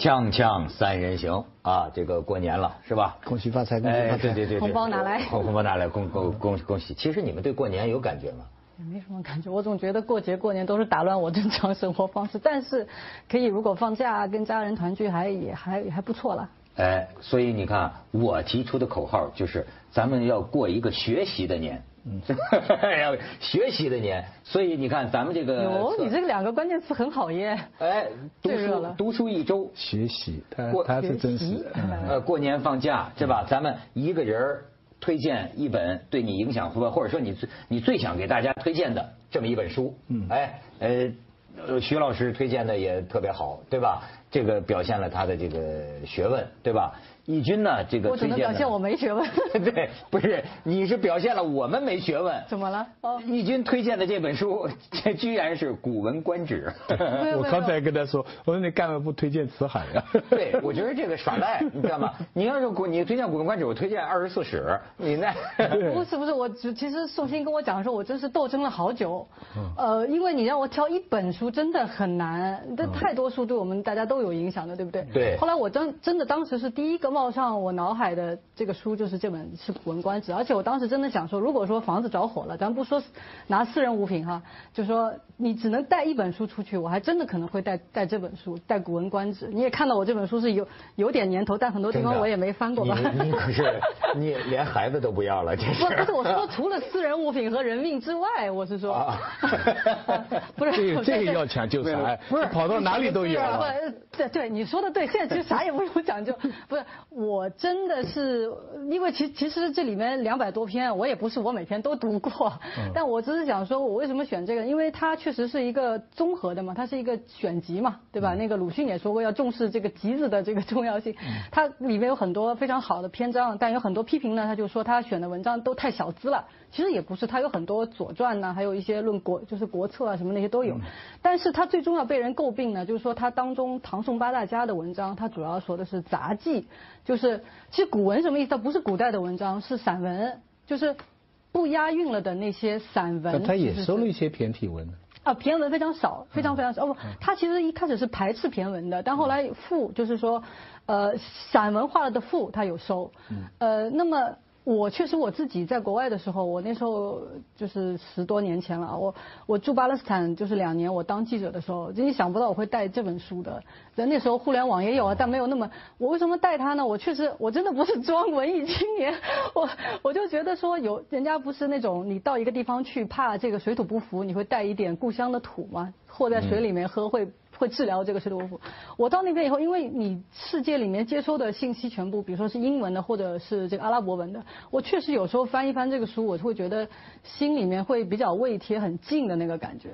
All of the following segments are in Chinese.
锵锵三人行啊，这个过年了是吧？恭喜发财，恭喜发财！对对对，红包拿来，红包拿来，恭恭恭恭喜！其实你们对过年有感觉吗？也没什么感觉，我总觉得过节过年都是打乱我正常生活方式。但是，可以如果放假跟家人团聚，还也还还不错了。哎，所以你看，我提出的口号就是，咱们要过一个学习的年。嗯，要学习的年，所以你看咱们这个。有，你这个两个关键词很好耶。哎，读书读书一周，学习，他他是真实。呃，过年放假对吧？咱们一个人推荐一本对你影响或或者说你最你最想给大家推荐的这么一本书。嗯。哎，呃，徐老师推荐的也特别好，对吧？这个表现了他的这个学问，对吧？义军呢？这个我只能表现我没学问。对，不是，你是表现了我们没学问。怎么了？哦，义军推荐的这本书，这 居然是《古文观止》。我刚才跟他说，我说你干嘛不推荐《辞海》呀？对，我觉得这个耍赖，你知道吗？你要是古，你推荐《古文观止》，我推荐《二十四史》。你那？不是不是，我其实宋鑫跟我讲的时候，我真是斗争了好久。呃，因为你让我挑一本书，真的很难。这太多书对我们大家都有影响的，对不对？对。后来我真真的当时是第一个冒。报上我脑海的这个书就是这本是《古文观止》，而且我当时真的想说，如果说房子着火了，咱不说拿私人物品哈，就说你只能带一本书出去，我还真的可能会带带这本书，带《古文观止》。你也看到我这本书是有有点年头，但很多地方我也没翻过吧？你可是你连孩子都不要了，这是？不是我说除了私人物品和人命之外，我是说，不是这个这个要讲究啥？不是跑到哪里都有。对对，你说的对，现在其实啥也不用讲究，不是。我真的是，因为其其实这里面两百多篇，我也不是我每天都读过，但我只是想说，我为什么选这个？因为它确实是一个综合的嘛，它是一个选集嘛，对吧？那个鲁迅也说过要重视这个集子的这个重要性。它里面有很多非常好的篇章，但有很多批评呢，他就说他选的文章都太小资了。其实也不是，他有很多左传呐，还有一些论国，就是国策啊什么那些都有。但是他最终要被人诟病呢，就是说他当中唐宋八大家的文章，他主要说的是杂技。就是其实古文什么意思？它不是古代的文章，是散文，就是不押韵了的那些散文。他也收了一些骈体文。啊，骈文非常少，非常非常少。哦不，他其实一开始是排斥骈文的，但后来赋就是说，呃，散文化了的赋他有收。呃，那么。我确实我自己在国外的时候，我那时候就是十多年前了。我我住巴勒斯坦就是两年，我当记者的时候，真想不到我会带这本书的。那时候互联网也有啊，但没有那么。我为什么带它呢？我确实我真的不是 装文艺青年，我我就觉得说有人家不是那种你到一个地方去，怕这个水土不服，你会带一点故乡的土吗？和在水里面喝会。会治疗这个水土不服。我到那边以后，因为你世界里面接收的信息全部，比如说是英文的或者是这个阿拉伯文的，我确实有时候翻一翻这个书，我会觉得心里面会比较胃贴很近的那个感觉。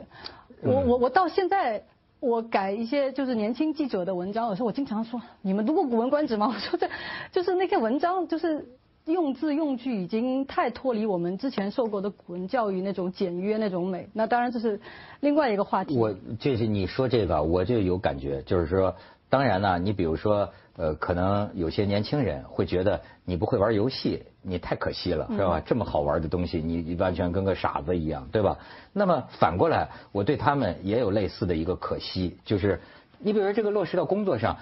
我我我到现在，我改一些就是年轻记者的文章，有时候我经常说，你们读过《古文观止》吗？我说这就是那些文章就是。用字用句已经太脱离我们之前受过的古文教育那种简约那种美，那当然这是另外一个话题。我就是你说这个，我就有感觉，就是说，当然呢，你比如说，呃，可能有些年轻人会觉得你不会玩游戏，你太可惜了，是吧？这么好玩的东西，你完全跟个傻子一样，对吧？那么反过来，我对他们也有类似的一个可惜，就是你比如说这个落实到工作上。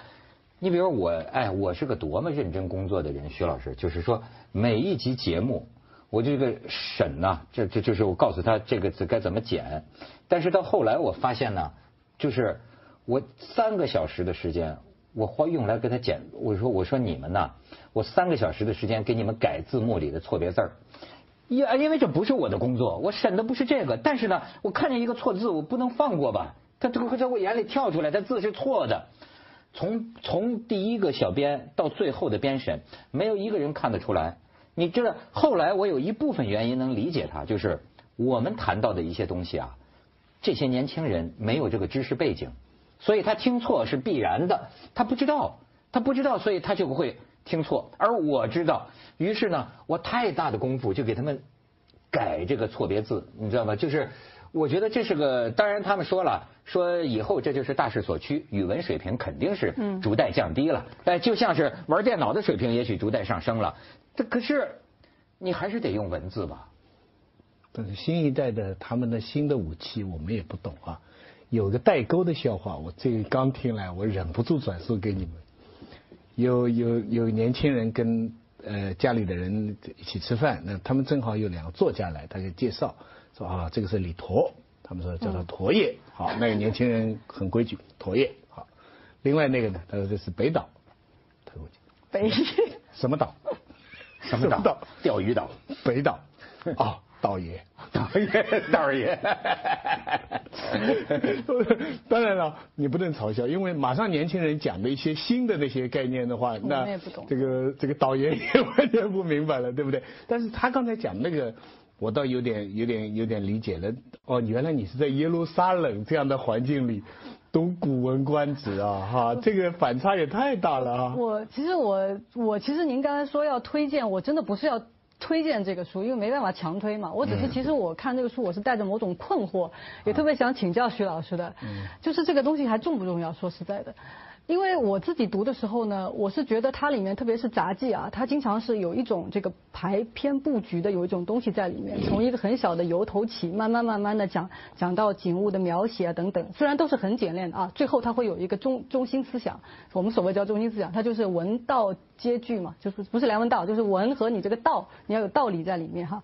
你比如我，哎，我是个多么认真工作的人，徐老师，就是说每一集节目，我这个审呐，这这就是我告诉他这个字该怎么剪。但是到后来我发现呢，就是我三个小时的时间，我花用来给他剪。我说我说你们呐，我三个小时的时间给你们改字幕里的错别字儿，因因为这不是我的工作，我审的不是这个。但是呢，我看见一个错字，我不能放过吧？他这会在我眼里跳出来，他字是错的。从从第一个小编到最后的编审，没有一个人看得出来。你知道，后来我有一部分原因能理解他，就是我们谈到的一些东西啊，这些年轻人没有这个知识背景，所以他听错是必然的。他不知道，他不知道，所以他就不会听错。而我知道，于是呢，我太大的功夫就给他们改这个错别字，你知道吗？就是。我觉得这是个，当然他们说了，说以后这就是大势所趋，语文水平肯定是逐代降低了，哎，就像是玩电脑的水平也许逐代上升了，这可是你还是得用文字吧？但是新一代的他们的新的武器我们也不懂啊，有个代沟的笑话，我这个刚听来，我忍不住转述给你们。有有有年轻人跟呃家里的人一起吃饭，那他们正好有两个作家来，他就介绍说啊，这个是李陀，他们说叫他陀爷，好，那个年轻人很规矩，陀爷好。另外那个呢，他说这是北岛，他说北 什么岛？什么岛？钓鱼岛。北岛。哦，道爷，道爷，道爷。当然了，你不能嘲笑，因为马上年轻人讲的一些新的那些概念的话，那这个这个导演也完全不明白了，对不对？但是他刚才讲那个，我倒有点有点有点理解了。哦，原来你是在耶路撒冷这样的环境里读《古文观止》啊，哈，这个反差也太大了啊！我其实我我其实您刚才说要推荐，我真的不是要。推荐这个书，因为没办法强推嘛。我只是其实我看这个书，我是带着某种困惑，也特别想请教徐老师的，就是这个东西还重不重要？说实在的。因为我自己读的时候呢，我是觉得它里面特别是杂技啊，它经常是有一种这个排篇布局的有一种东西在里面，从一个很小的由头起，慢慢慢慢的讲讲到景物的描写啊等等，虽然都是很简练的啊，最后它会有一个中中心思想，我们所谓叫中心思想，它就是文道皆具嘛，就是不是梁文道，就是文和你这个道，你要有道理在里面哈。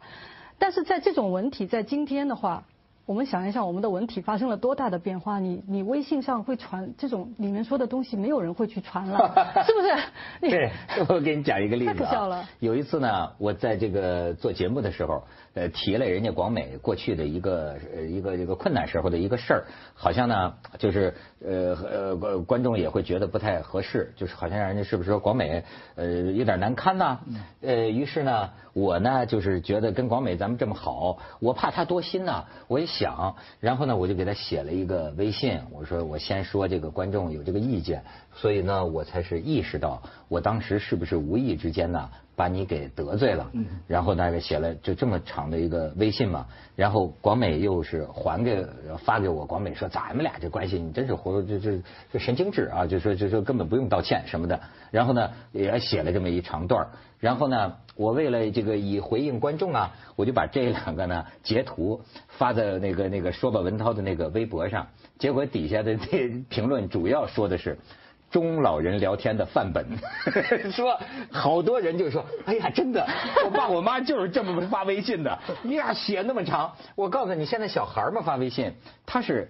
但是在这种文体在今天的话。我们想一想，我们的文体发生了多大的变化？你你微信上会传这种里面说的东西，没有人会去传了，是不是？对，我给你讲一个例子啊。太可笑了。有一次呢，我在这个做节目的时候。呃，提了人家广美过去的一个呃一个一个困难时候的一个事儿，好像呢就是呃呃观众也会觉得不太合适，就是好像让人家是不是说广美呃有点难堪呐？呃，于是呢我呢就是觉得跟广美咱们这么好，我怕他多心呐，我也讲，然后呢我就给他写了一个微信，我说我先说这个观众有这个意见，所以呢我才是意识到我当时是不是无意之间呢。把你给得罪了，然后大概写了就这么长的一个微信嘛，然后广美又是还给发给我，广美说咱们俩这关系你真是活这这这神经质啊，就说就说根本不用道歉什么的，然后呢也写了这么一长段，然后呢我为了这个以回应观众啊，我就把这两个呢截图发在那个那个说吧文涛的那个微博上，结果底下的那评论主要说的是。中老人聊天的范本，说好多人就说，哎呀，真的，我爸我妈就是这么发微信的，呀，写那么长。我告诉你，现在小孩嘛发微信，他是。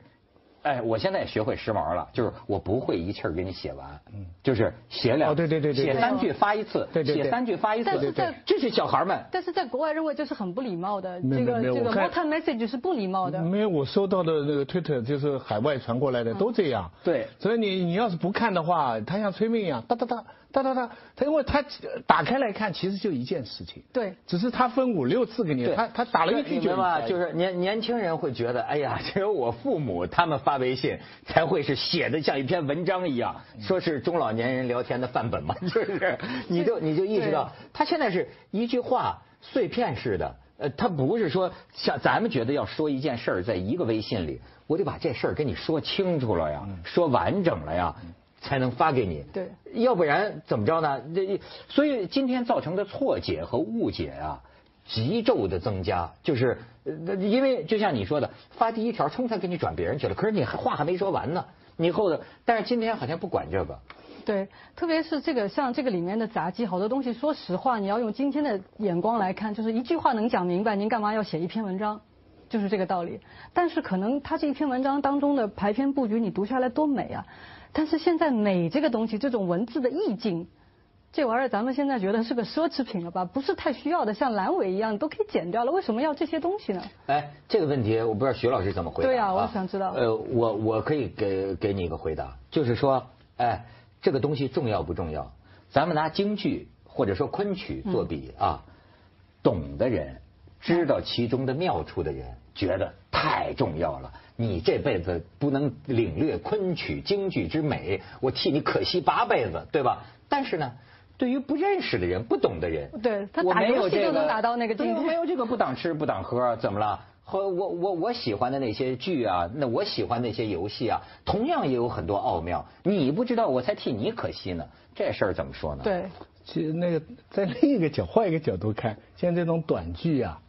哎，我现在也学会时髦了，就是我不会一气儿给你写完，嗯，就是写两，对对对对，写三句发一次，对对写三句发一次，但是在，这是小孩们。但是在国外认为这是很不礼貌的，这个这个 what message 是不礼貌的。没有，我收到的那个 Twitter 就是海外传过来的都这样。对，所以你你要是不看的话，他像催命一样，哒哒哒。哒哒哒，他因为他打开来看，其实就一件事情。对。只是他分五六次给你，他他打了一句就。嘛，就是年年轻人会觉得，哎呀，只有我父母他们发微信才会是写的像一篇文章一样，说是中老年人聊天的范本嘛，就是，你就你就意识到，他现在是一句话碎片式的，呃，他不是说像咱们觉得要说一件事儿，在一个微信里，我得把这事儿跟你说清楚了呀，说完整了呀。才能发给你，对，要不然怎么着呢？这所以今天造成的错解和误解啊，急骤的增加，就是因为就像你说的，发第一条，冲才给你转别人去了，可是你话还没说完呢，你后头，但是今天好像不管这个，对，特别是这个像这个里面的杂技，好多东西，说实话，你要用今天的眼光来看，就是一句话能讲明白，您干嘛要写一篇文章？就是这个道理。但是可能他这一篇文章当中的排篇布局，你读下来多美啊！但是现在美这个东西，这种文字的意境，这玩意儿咱们现在觉得是个奢侈品了吧？不是太需要的，像阑尾一样都可以剪掉了，为什么要这些东西呢？哎，这个问题我不知道徐老师怎么回答。对呀，我想知道。呃，我我可以给给你一个回答，就是说，哎，这个东西重要不重要？咱们拿京剧或者说昆曲做比啊，懂的人，知道其中的妙处的人，觉得太重要了。你这辈子不能领略昆曲京剧之美，我替你可惜八辈子，对吧？但是呢，对于不认识的人、不懂的人，对他打游戏都能打到那个境界，没有这个不当吃不当喝，怎么了？和我我我喜欢的那些剧啊，那我喜欢那些游戏啊，同样也有很多奥妙。你不知道，我才替你可惜呢。这事儿怎么说呢？对，其实那个在另一个角换一个角度看，像这种短剧啊。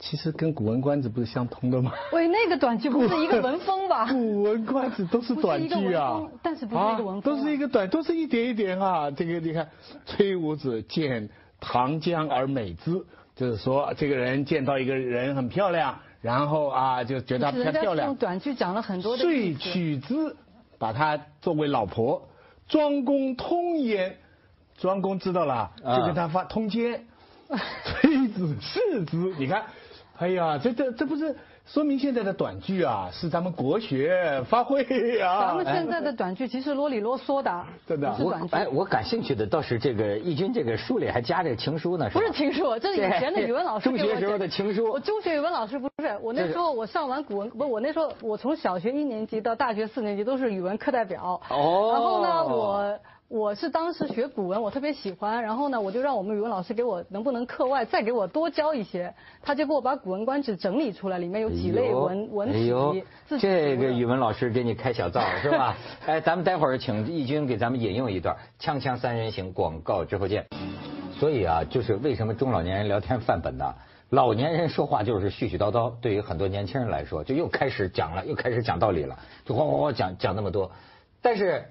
其实跟《古文观止》不是相通的吗？喂，那个短句不是一个文风吧？古文观止都是短句啊，但是不是一个文风，都是一个短，都是一点一点啊。这个你看，崔武子见唐江而美之，就是说这个人见到一个人很漂亮，然后啊就觉得她漂亮。用短句讲了很多的。遂娶之，把她作为老婆。庄公通焉，庄公知道了，就跟他发通奸。崔子弑之，你看。哎呀，这这这不是说明现在的短剧啊，是咱们国学发挥啊。咱们现在的短剧其实啰里啰嗦的，真的。我哎，我感兴趣的倒是这个义军这个书里还加这个情书呢，不是情书，这是以前的语文老师 中学时候的情书。我中学语文老师不是，我那时候我上完古文，不，我那时候我从小学一年级到大学四年级都是语文课代表。哦。然后呢，我。我是当时学古文，我特别喜欢，然后呢，我就让我们语文老师给我能不能课外再给我多教一些，他就给我把《古文观止》整理出来，里面有几类文文体。这个语文老师给你开小灶是吧？哎，咱们待会儿请义军给咱们引用一段《锵锵三人行》广告之后见。所以啊，就是为什么中老年人聊天范本呢？老年人说话就是絮絮叨叨，对于很多年轻人来说，就又开始讲了，又开始讲道理了，就哗哗哗讲讲那么多，但是。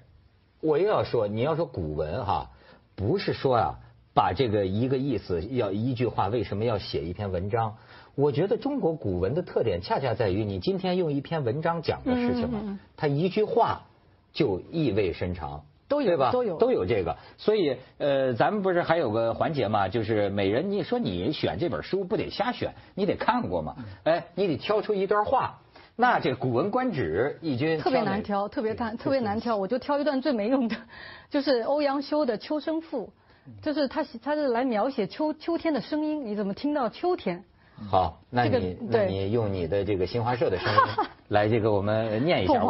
我又要说，你要说古文哈，不是说啊，把这个一个意思要一句话，为什么要写一篇文章？我觉得中国古文的特点恰恰在于，你今天用一篇文章讲的事情嘛，它一句话就意味深长，都有吧？都有都有这个。所以呃，咱们不是还有个环节嘛，就是每人你说你选这本书不得瞎选，你得看过嘛，哎，你得挑出一段话。那这《古文观止》义军特别难挑，特别难，特别难挑。我就挑一段最没用的，就是欧阳修的《秋声赋》，就是他他是来描写秋秋天的声音，你怎么听到秋天？好，那你那你用你的这个新华社的声音来这个我们念一下。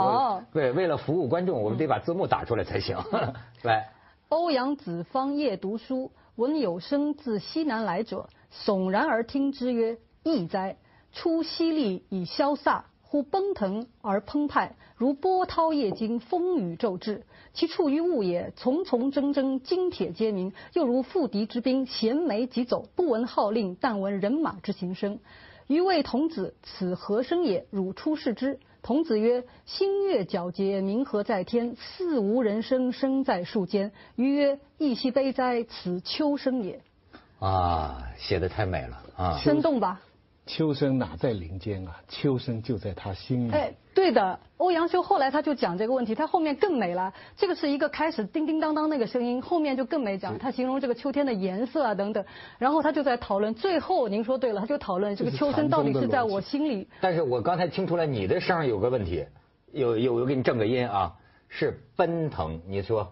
为为了服务观众，我们得把字幕打出来才行。来，欧阳子方夜读书，闻有声自西南来者，悚然而听之，曰：“异哉！出淅沥以消飒。”忽奔腾而澎湃，如波涛夜惊，风雨骤至。其处于物也，丛丛铮铮，金铁皆鸣；又如赴敌之兵，衔枚疾走，不闻号令，但闻人马之行声。余谓童子：“此何声也？”汝出视之。童子曰：“星月皎洁，明和在天，似无人声，声在树间。”余曰：“亦兮悲哉！此秋声也。”啊，写的太美了啊，生动吧？秋声哪在林间啊？秋声就在他心里。哎，对的，欧阳修后来他就讲这个问题，他后面更美了。这个是一个开始叮叮当当那个声音，后面就更美讲，他形容这个秋天的颜色啊等等。然后他就在讨论，最后您说对了，他就讨论这个秋声到底是在我心里。但是我刚才听出来你的声有个问题，有有我给你正个音啊，是奔腾，你说。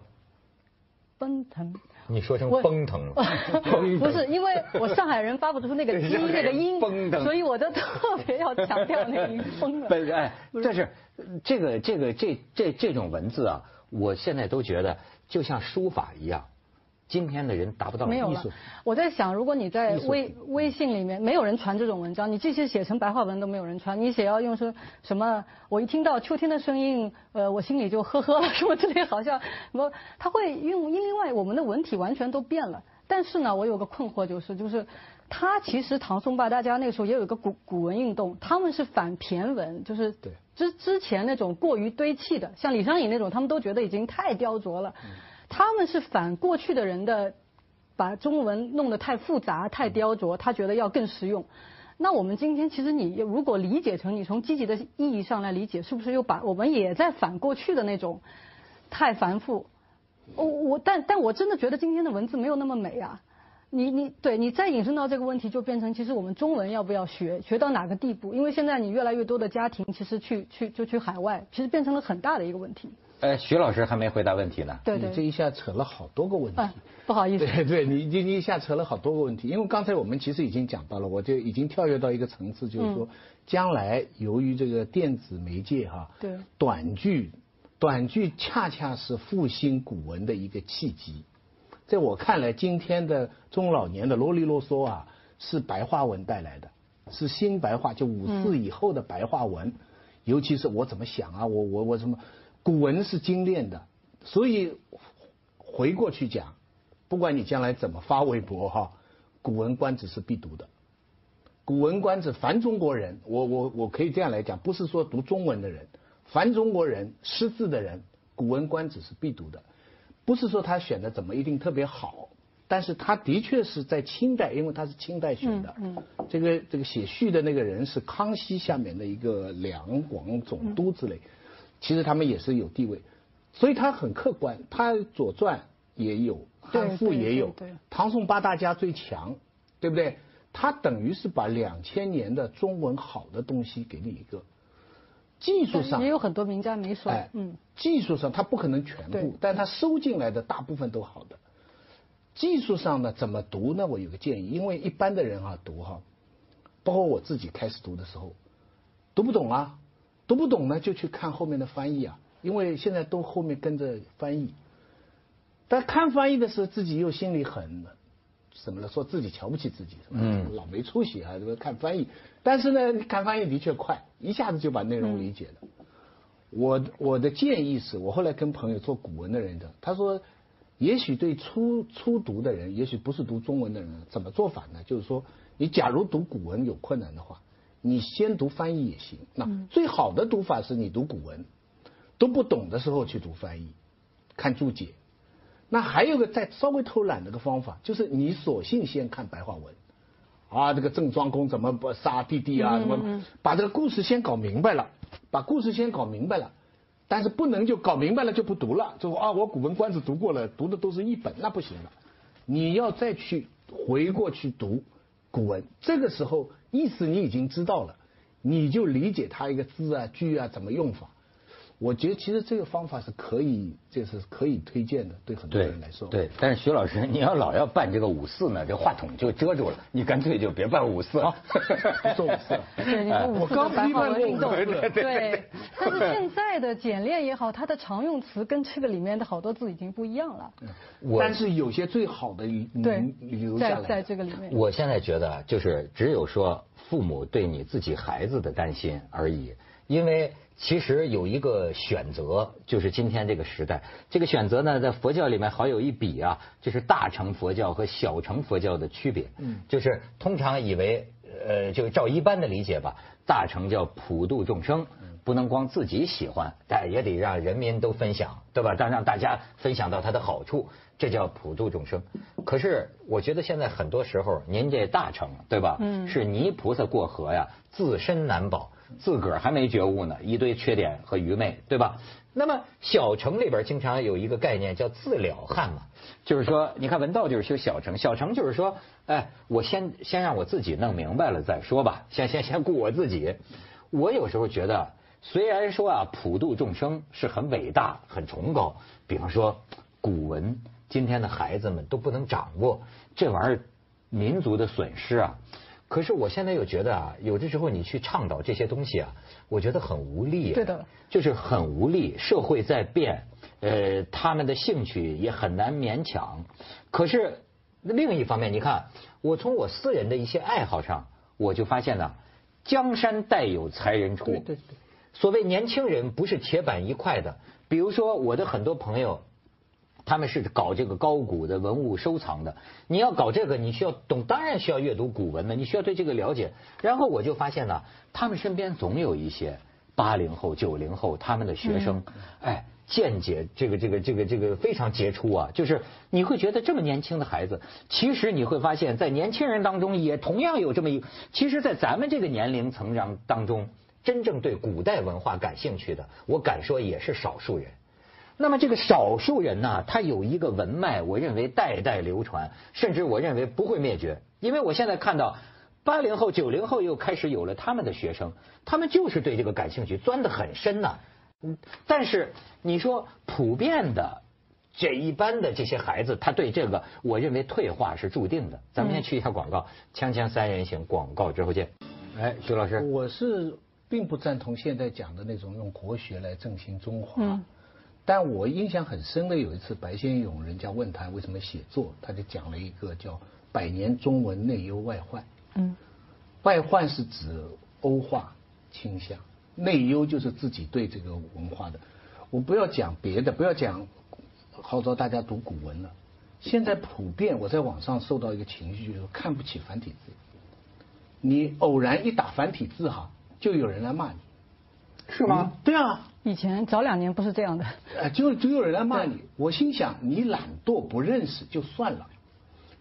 奔腾。你说成奔腾了，不是因为我上海人发不出那个 “鸡”那个音，所以我就特别要强调那个音疯了。哎，但是这个这个这这这种文字啊，我现在都觉得就像书法一样。今天的人达不到没有了。我在想，如果你在微微信里面，没有人传这种文章，你即使写成白话文都没有人传。你写要用说什么？我一听到秋天的声音，呃，我心里就呵呵了，什么之类，好像什么？他会用因另外我们的文体完全都变了。但是呢，我有个困惑就是，就是他其实唐宋八，大家那个时候也有一个古古文运动，他们是反骈文，就是之之前那种过于堆砌的，像李商隐那种，他们都觉得已经太雕琢了。他们是反过去的人的，把中文弄得太复杂、太雕琢，他觉得要更实用。那我们今天其实你如果理解成你从积极的意义上来理解，是不是又把我们也在反过去的那种太繁复？我我但但我真的觉得今天的文字没有那么美啊！你你对你再引申到这个问题，就变成其实我们中文要不要学，学到哪个地步？因为现在你越来越多的家庭其实去去就去海外，其实变成了很大的一个问题。呃，徐老师还没回答问题呢。对对，这一下扯了好多个问题。不好意思。对对，你你你一下扯了好多个问题，因为刚才我们其实已经讲到了，我就已经跳跃到一个层次，就是说，将来由于这个电子媒介哈，对，短剧，短剧恰恰是复兴古文的一个契机。在我看来，今天的中老年的啰里啰嗦啊，是白话文带来的，是新白话，就五四以后的白话文，尤其是我怎么想啊，我我我什么。古文是精炼的，所以回过去讲，不管你将来怎么发微博哈，《古文观止》是必读的，《古文观止》，凡中国人，我我我可以这样来讲，不是说读中文的人，凡中国人识字的人，《古文观止》是必读的，不是说他选的怎么一定特别好，但是他的确是在清代，因为他是清代选的，嗯这个这个写序的那个人是康熙下面的一个两广总督之类，其实他们也是有地位，所以他很客观，他《左传》也有，对汉赋也有唐宋八大家最强，对不对？他等于是把两千年的中文好的东西给你一个技术上也有很多名家没说哎，，嗯，技术上他不可能全部，但他收进来的大部分都好的。技术上呢，怎么读呢？我有个建议，因为一般的人哈、读哈、包括我自己开始读的时候，读不懂啊，读不懂呢就去看后面的翻译啊，因为现在都后面跟着翻译。但看翻译的时候，自己又心里很什么了，说自己瞧不起自己，是吧嗯老没出息啊，这个看翻译。但是呢，看翻译的确快，一下子就把内容理解了。我我的建议是我后来跟朋友做古文的人的，他说，也许对初初读的人，也许不是读中文的人，怎么做法呢？就是说，你假如读古文有困难的话，你先读翻译也行。那最好的读法是你读古文，读不懂的时候去读翻译，看注解。那还有个再稍微偷懒的个方法，就是你索性先看白话文，啊，这个郑庄公怎么不杀弟弟啊，什么，把这个故事先搞明白了，把故事先搞明白了，但是不能就搞明白了就不读了，就啊，我《古文观止》读过了，读的都是一本，那不行了，你要再去回过去读古文，这个时候意思你已经知道了，你就理解它一个字啊句啊怎么用法。我觉得其实这个方法是可以，这是可以推荐的，对很多人来说。对，但是徐老师，你要老要办这个五四呢，这话筒就遮住了，你干脆就别办五四了。不做五四。对，你说五我刚四的白批判过话文运动，五四对对。但是现在的简练也好，它的常用词跟这个里面的好多字已经不一样了。我但是有些最好的对嗯留，下在来在这个里面，我现在觉得，就是只有说父母对你自己孩子的担心而已，因为其实有一个选择，就是今天这个时代，这个选择呢，在佛教里面好有一比啊，就是大乘佛教和小乘佛教的区别。嗯，就是通常以为，呃，就照一般的理解吧，大乘叫普度众生。不能光自己喜欢，但也得让人民都分享，对吧？让让大家分享到它的好处，这叫普度众生。可是我觉得现在很多时候，您这大成，对吧？嗯是泥菩萨过河呀，自身难保，自个儿还没觉悟呢，一堆缺点和愚昧，对吧？那么小乘里边经常有一个概念叫自了汉嘛，就是说，你看文道就是修小乘，小乘就是说，哎，我先先让我自己弄明白了再说吧，先先先顾我自己。我有时候觉得。虽然说啊，普度众生是很伟大、很崇高，比方说古文，今天的孩子们都不能掌握这玩意儿，民族的损失啊。可是我现在又觉得啊，有的时候你去倡导这些东西啊，我觉得很无力、啊。对的，就是很无力。社会在变，呃，他们的兴趣也很难勉强。可是另一方面，你看，我从我私人的一些爱好上，我就发现呢，江山代有才人出。对对对。所谓年轻人不是铁板一块的，比如说我的很多朋友，他们是搞这个高古的文物收藏的。你要搞这个，你需要懂，当然需要阅读古文的，你需要对这个了解。然后我就发现呢，他们身边总有一些八零后、九零后他们的学生，哎，见解这个这个这个这个非常杰出啊！就是你会觉得这么年轻的孩子，其实你会发现在年轻人当中也同样有这么一，其实，在咱们这个年龄层上当中。真正对古代文化感兴趣的，我敢说也是少数人。那么这个少数人呢，他有一个文脉，我认为代代流传，甚至我认为不会灭绝。因为我现在看到八零后、九零后又开始有了他们的学生，他们就是对这个感兴趣，钻得很深呐、嗯，但是你说普遍的这一般的这些孩子，他对这个，我认为退化是注定的。咱们先去一下广告，锵锵三人行，广告之后见。哎，徐老师，我是。并不赞同现在讲的那种用国学来振兴中华，嗯、但我印象很深的有一次白先勇人家问他为什么写作，他就讲了一个叫“百年中文内忧外患”。嗯，外患是指欧化倾向，内忧就是自己对这个文化的。我不要讲别的，不要讲号召大家读古文了。现在普遍我在网上受到一个情绪，就是看不起繁体字。你偶然一打繁体字哈，就有人来骂你。是吗？对啊，以前早两年不是这样的。呃，就就有人来骂你。我心想，你懒惰不认识就算了，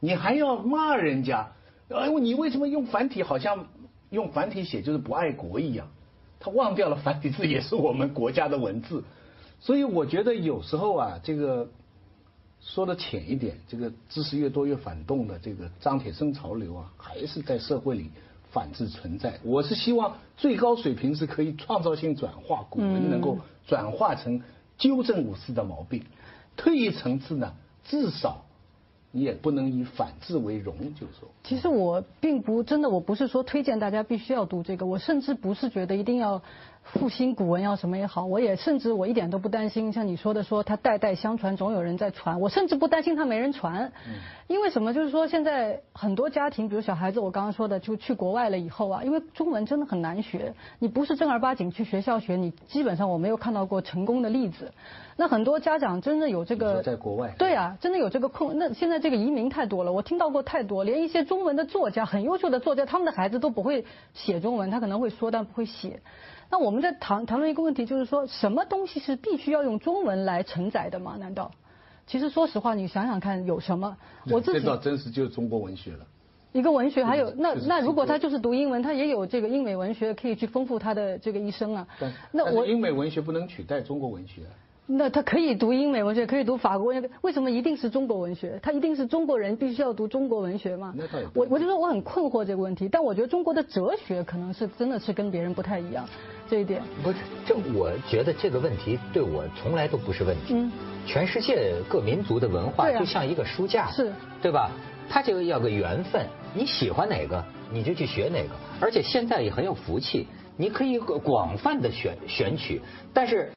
你还要骂人家，哎，你为什么用繁体？好像用繁体写就是不爱国一样。他忘掉了繁体字也是我们国家的文字，所以我觉得有时候啊，这个说的浅一点，这个知识越多越反动的这个张铁生潮流啊，还是在社会里反制存在。我是希望最高水平是可以创造性转化，古人能够转化成纠正五四的毛病。退一层次呢，至少。你也不能以反制为荣，就是说。其实我并不真的，我不是说推荐大家必须要读这个，我甚至不是觉得一定要复兴古文要什么也好，我也甚至我一点都不担心，像你说的说它代代相传，总有人在传，我甚至不担心它没人传，因为什么？就是说现在很多家庭，比如小孩子，我刚刚说的，就去国外了以后啊，因为中文真的很难学，你不是正儿八经去学校学，你基本上我没有看到过成功的例子。那很多家长真的有这个在国外对啊，真的有这个困。那现在这个移民太多了，我听到过太多，连一些中文的作家，很优秀的作家，他们的孩子都不会写中文，他可能会说但不会写。那我们在谈谈论一个问题，就是说什么东西是必须要用中文来承载的吗？难道？其实说实话，你想想看，有什么？我自己这倒真是就是中国文学了。一个文学，还有那那如果他就是读英文，他也有这个英美文学可以去丰富他的这个一生啊。那我英美文学不能取代中国文学。那他可以读英美文学，可以读法国文学，为什么一定是中国文学？他一定是中国人必须要读中国文学吗？那我我就说我很困惑这个问题，但我觉得中国的哲学可能是真的是跟别人不太一样，这一点。不是，这我觉得这个问题对我从来都不是问题。嗯。全世界各民族的文化就像一个书架，是，对吧？它就要个缘分，你喜欢哪个你就去学哪个，而且现在也很有福气，你可以广泛的选选取，但是。